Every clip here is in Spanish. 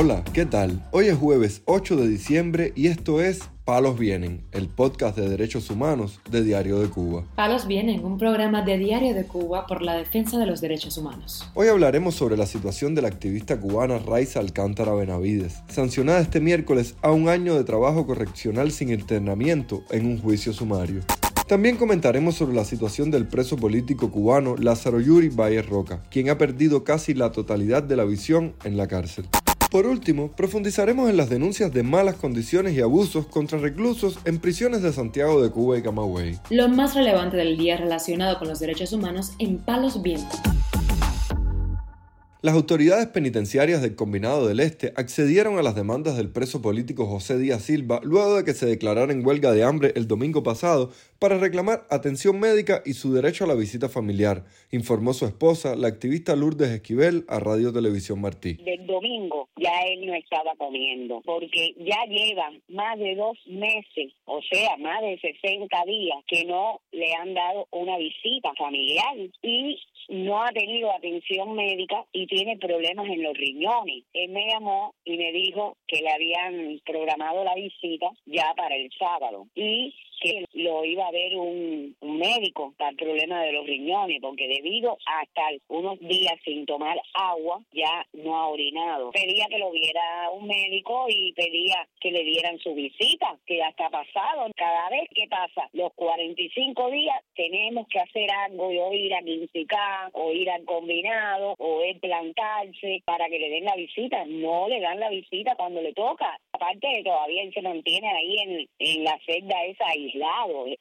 Hola, ¿qué tal? Hoy es jueves 8 de diciembre y esto es Palos Vienen, el podcast de derechos humanos de Diario de Cuba. Palos Vienen, un programa de Diario de Cuba por la defensa de los derechos humanos. Hoy hablaremos sobre la situación de la activista cubana Raiza Alcántara Benavides, sancionada este miércoles a un año de trabajo correccional sin internamiento en un juicio sumario. También comentaremos sobre la situación del preso político cubano Lázaro Yuri Baez Roca, quien ha perdido casi la totalidad de la visión en la cárcel. Por último, profundizaremos en las denuncias de malas condiciones y abusos contra reclusos en prisiones de Santiago de Cuba y Camagüey. Lo más relevante del día relacionado con los derechos humanos en Palos Vientos. Las autoridades penitenciarias del Combinado del Este accedieron a las demandas del preso político José Díaz Silva luego de que se declarara en huelga de hambre el domingo pasado para reclamar atención médica y su derecho a la visita familiar, informó su esposa, la activista Lourdes Esquivel, a Radio Televisión Martí. Del domingo ya él no estaba comiendo, porque ya lleva más de dos meses, o sea, más de 60 días, que no le han dado una visita familiar y no ha tenido atención médica y tiene problemas en los riñones. Él me llamó y me dijo que le habían programado la visita ya para el sábado y que lo iba a ver un, médico para el problema de los riñones, porque debido a estar unos días sin tomar agua, ya no ha orinado. Pedía que lo viera un médico y pedía que le dieran su visita, que ya está pasado. Cada vez que pasa los 45 días, tenemos que hacer algo, o ir a Quinticá, o ir al combinado, o él plantarse para que le den la visita. No le dan la visita cuando le toca. Aparte, todavía él se mantiene ahí en, en la celda esa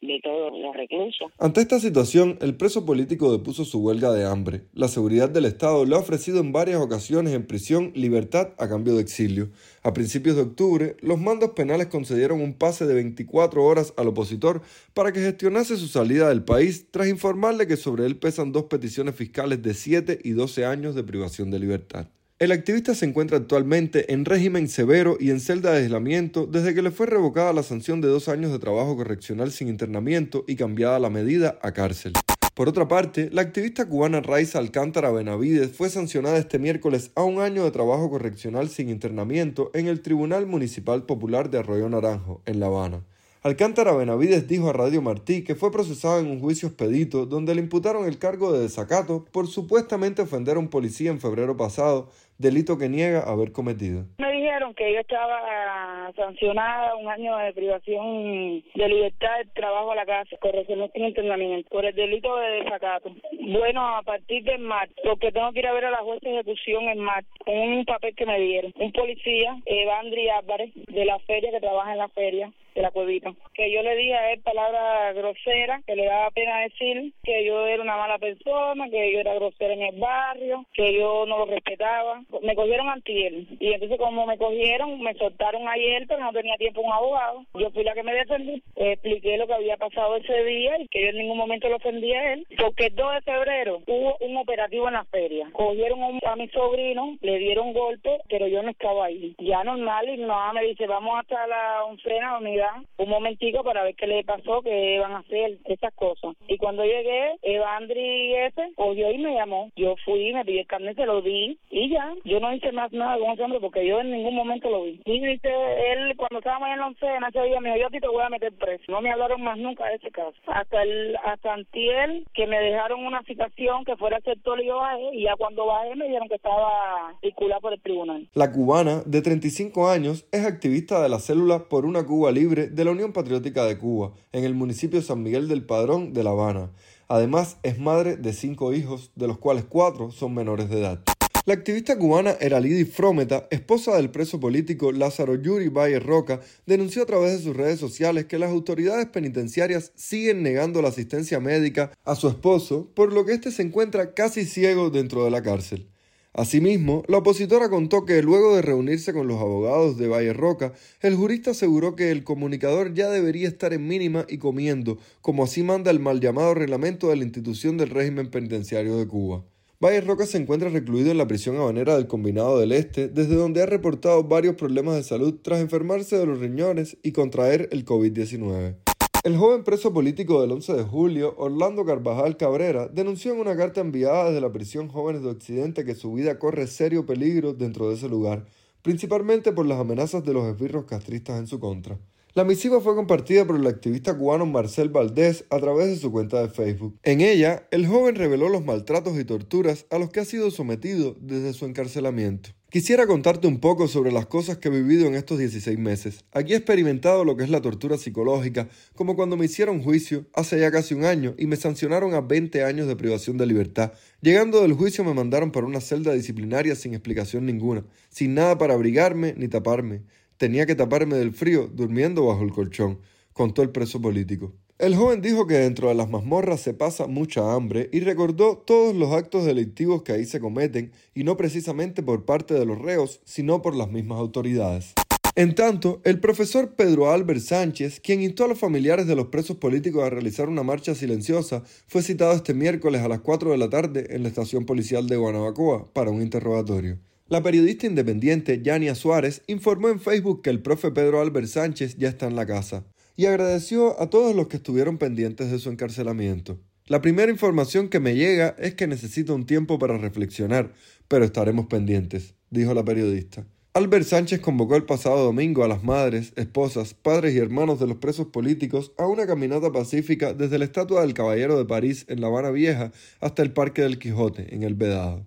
de todos los reclusos. Ante esta situación, el preso político depuso su huelga de hambre. La seguridad del Estado le ha ofrecido en varias ocasiones en prisión libertad a cambio de exilio. A principios de octubre, los mandos penales concedieron un pase de 24 horas al opositor para que gestionase su salida del país tras informarle que sobre él pesan dos peticiones fiscales de 7 y 12 años de privación de libertad. El activista se encuentra actualmente en régimen severo y en celda de aislamiento desde que le fue revocada la sanción de dos años de trabajo correccional sin internamiento y cambiada la medida a cárcel. Por otra parte, la activista cubana Raiza Alcántara Benavides fue sancionada este miércoles a un año de trabajo correccional sin internamiento en el Tribunal Municipal Popular de Arroyo Naranjo, en La Habana. Alcántara Benavides dijo a Radio Martí que fue procesado en un juicio expedito donde le imputaron el cargo de desacato por supuestamente ofender a un policía en febrero pasado, delito que niega haber cometido. Me dijeron que yo estaba sancionada un año de privación de libertad de trabajo a la casa, corrección sin internamiento, por el delito de desacato. Bueno, a partir del martes, porque tengo que ir a ver a la jueza de ejecución en martes, con un papel que me dieron. Un policía, Evandri Álvarez, de la feria, que trabaja en la feria, de la cuevita. Que yo le dije a él palabras groseras, que le daba pena decir que yo era una mala persona, que yo era grosera en el barrio, que yo no lo respetaba. Me cogieron ante él. Y entonces como me cogieron, me soltaron ayer, pero no tenía tiempo un abogado. Yo fui la que me defendí. Expliqué lo que había pasado ese día y que yo en ningún momento lo ofendí a él. Porque el 2 de febrero hubo un operativo en la feria. Cogieron a mi sobrino, le dieron golpe, pero yo no estaba ahí. Ya normal y no me dice, vamos hasta la un frena unidad un momentico para ver qué le pasó, qué van a hacer, esas cosas. Y cuando llegué, Evandri ese, oyó y me llamó. Yo fui, me pidió el carnet, se lo di y ya. Yo no hice más nada con ese hombre porque yo en ningún momento lo vi. Y dice, él cuando estábamos en la oncena ese día me dijo, yo te voy a meter preso. No me hablaron más nunca de ese caso. Hasta el hasta Antiel, que me dejaron una citación que fuera sector y yo bajé, y ya cuando bajé me dijeron que estaba circulada por el tribunal. La cubana, de 35 años, es activista de la célula por una Cuba libre de la Unión Patriótica de Cuba, en el municipio San Miguel del Padrón de La Habana. Además, es madre de cinco hijos, de los cuales cuatro son menores de edad. La activista cubana Eralidi Frometa, esposa del preso político Lázaro Yuri Valle Roca, denunció a través de sus redes sociales que las autoridades penitenciarias siguen negando la asistencia médica a su esposo, por lo que éste se encuentra casi ciego dentro de la cárcel. Asimismo, la opositora contó que luego de reunirse con los abogados de Valle Roca, el jurista aseguró que el comunicador ya debería estar en mínima y comiendo, como así manda el mal llamado reglamento de la institución del régimen penitenciario de Cuba. Valle Roca se encuentra recluido en la prisión habanera del Combinado del Este, desde donde ha reportado varios problemas de salud tras enfermarse de los riñones y contraer el COVID-19. El joven preso político del 11 de julio, Orlando Carvajal Cabrera, denunció en una carta enviada desde la prisión Jóvenes de Occidente que su vida corre serio peligro dentro de ese lugar, principalmente por las amenazas de los esbirros castristas en su contra. La misiva fue compartida por el activista cubano Marcel Valdés a través de su cuenta de Facebook. En ella, el joven reveló los maltratos y torturas a los que ha sido sometido desde su encarcelamiento. Quisiera contarte un poco sobre las cosas que he vivido en estos 16 meses. Aquí he experimentado lo que es la tortura psicológica, como cuando me hicieron juicio hace ya casi un año y me sancionaron a 20 años de privación de libertad. Llegando del juicio me mandaron para una celda disciplinaria sin explicación ninguna, sin nada para abrigarme ni taparme. Tenía que taparme del frío durmiendo bajo el colchón, contó el preso político. El joven dijo que dentro de las mazmorras se pasa mucha hambre y recordó todos los actos delictivos que ahí se cometen y no precisamente por parte de los reos, sino por las mismas autoridades. En tanto, el profesor Pedro Albert Sánchez, quien instó a los familiares de los presos políticos a realizar una marcha silenciosa, fue citado este miércoles a las 4 de la tarde en la estación policial de Guanabacoa para un interrogatorio. La periodista independiente Yania Suárez informó en Facebook que el profe Pedro Albert Sánchez ya está en la casa y agradeció a todos los que estuvieron pendientes de su encarcelamiento. La primera información que me llega es que necesito un tiempo para reflexionar, pero estaremos pendientes, dijo la periodista. Albert Sánchez convocó el pasado domingo a las madres, esposas, padres y hermanos de los presos políticos a una caminata pacífica desde la estatua del Caballero de París en La Habana Vieja hasta el Parque del Quijote en el Vedado.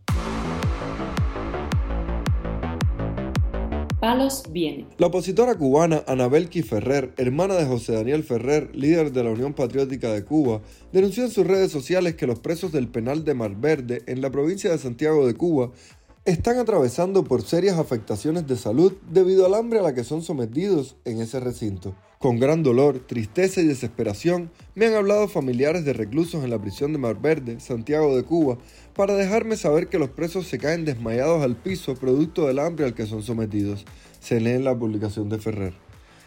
La opositora cubana Anabelki Ferrer, hermana de José Daniel Ferrer, líder de la Unión Patriótica de Cuba, denunció en sus redes sociales que los presos del penal de Mar Verde, en la provincia de Santiago de Cuba, están atravesando por serias afectaciones de salud debido al hambre a la que son sometidos en ese recinto. Con gran dolor, tristeza y desesperación, me han hablado familiares de reclusos en la prisión de Mar Verde, Santiago de Cuba, para dejarme saber que los presos se caen desmayados al piso producto del hambre al que son sometidos, se lee en la publicación de Ferrer.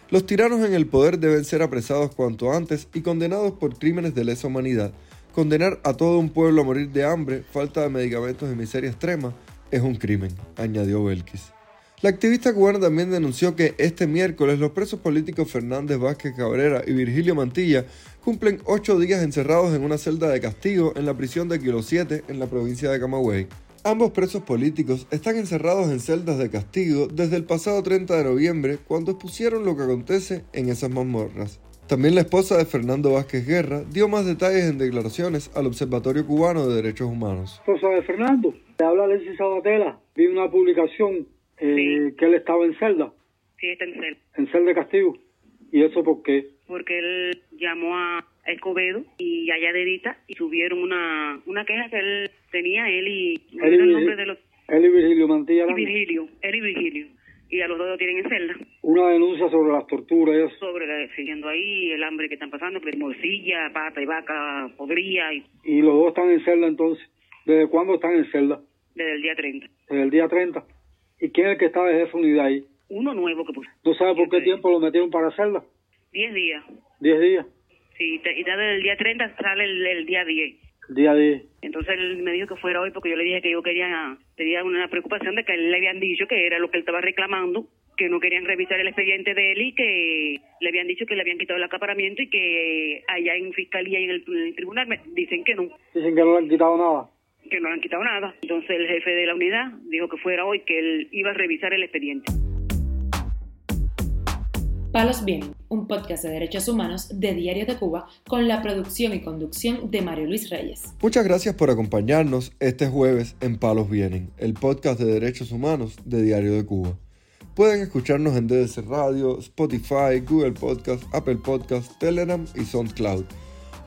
Los tiranos en el poder deben ser apresados cuanto antes y condenados por crímenes de lesa humanidad. Condenar a todo un pueblo a morir de hambre, falta de medicamentos y miseria extrema es un crimen, añadió Belkis. La activista cubana también denunció que este miércoles los presos políticos Fernández Vázquez Cabrera y Virgilio Mantilla cumplen ocho días encerrados en una celda de castigo en la prisión de Kilo 7 en la provincia de Camagüey. Ambos presos políticos están encerrados en celdas de castigo desde el pasado 30 de noviembre cuando expusieron lo que acontece en esas mazmorras. También la esposa de Fernando Vázquez Guerra dio más detalles en declaraciones al Observatorio Cubano de Derechos Humanos. Esposa de Fernando, te habla Alexis Sabatella. Vi una publicación eh, que él estaba en celda. Sí, está en celda. En celda de castigo. ¿Y eso por qué? Porque él llamó a Escobedo y allá de Edita y subieron una, una queja que él tenía, él y... Él y, el nombre de los, él y Virgilio Mantilla. y Virgilio, él y Virgilio. Y a los dos lo tienen en celda. Una denuncia sobre las torturas y eso. Sobre, la- siguiendo ahí, el hambre que están pasando, que morcilla, pata y vaca podría, y Y los dos están en celda entonces. ¿Desde cuándo están en celda? desde el día 30. Desde el día 30. ¿Y quién es el que está de jefe unidad ahí? Uno nuevo que puso. ¿No sabe por qué tiempo lo metieron para celda? 10 días. Diez días. Sí, y desde el día 30 sale el, el día 10. Día 10. Entonces él me dijo que fuera hoy porque yo le dije que yo quería, tenía una preocupación de que él le habían dicho que era lo que él estaba reclamando, que no querían revisar el expediente de él y que le habían dicho que le habían quitado el acaparamiento y que allá en fiscalía y en el, en el tribunal me dicen que no, Dicen que no le han quitado nada. Que no le han quitado nada. Entonces el jefe de la unidad dijo que fuera hoy, que él iba a revisar el expediente. Palos Vienen, un podcast de derechos humanos de Diario de Cuba con la producción y conducción de Mario Luis Reyes. Muchas gracias por acompañarnos este jueves en Palos Vienen, el podcast de derechos humanos de Diario de Cuba. Pueden escucharnos en DDC Radio, Spotify, Google Podcast, Apple Podcast, Telegram y SoundCloud.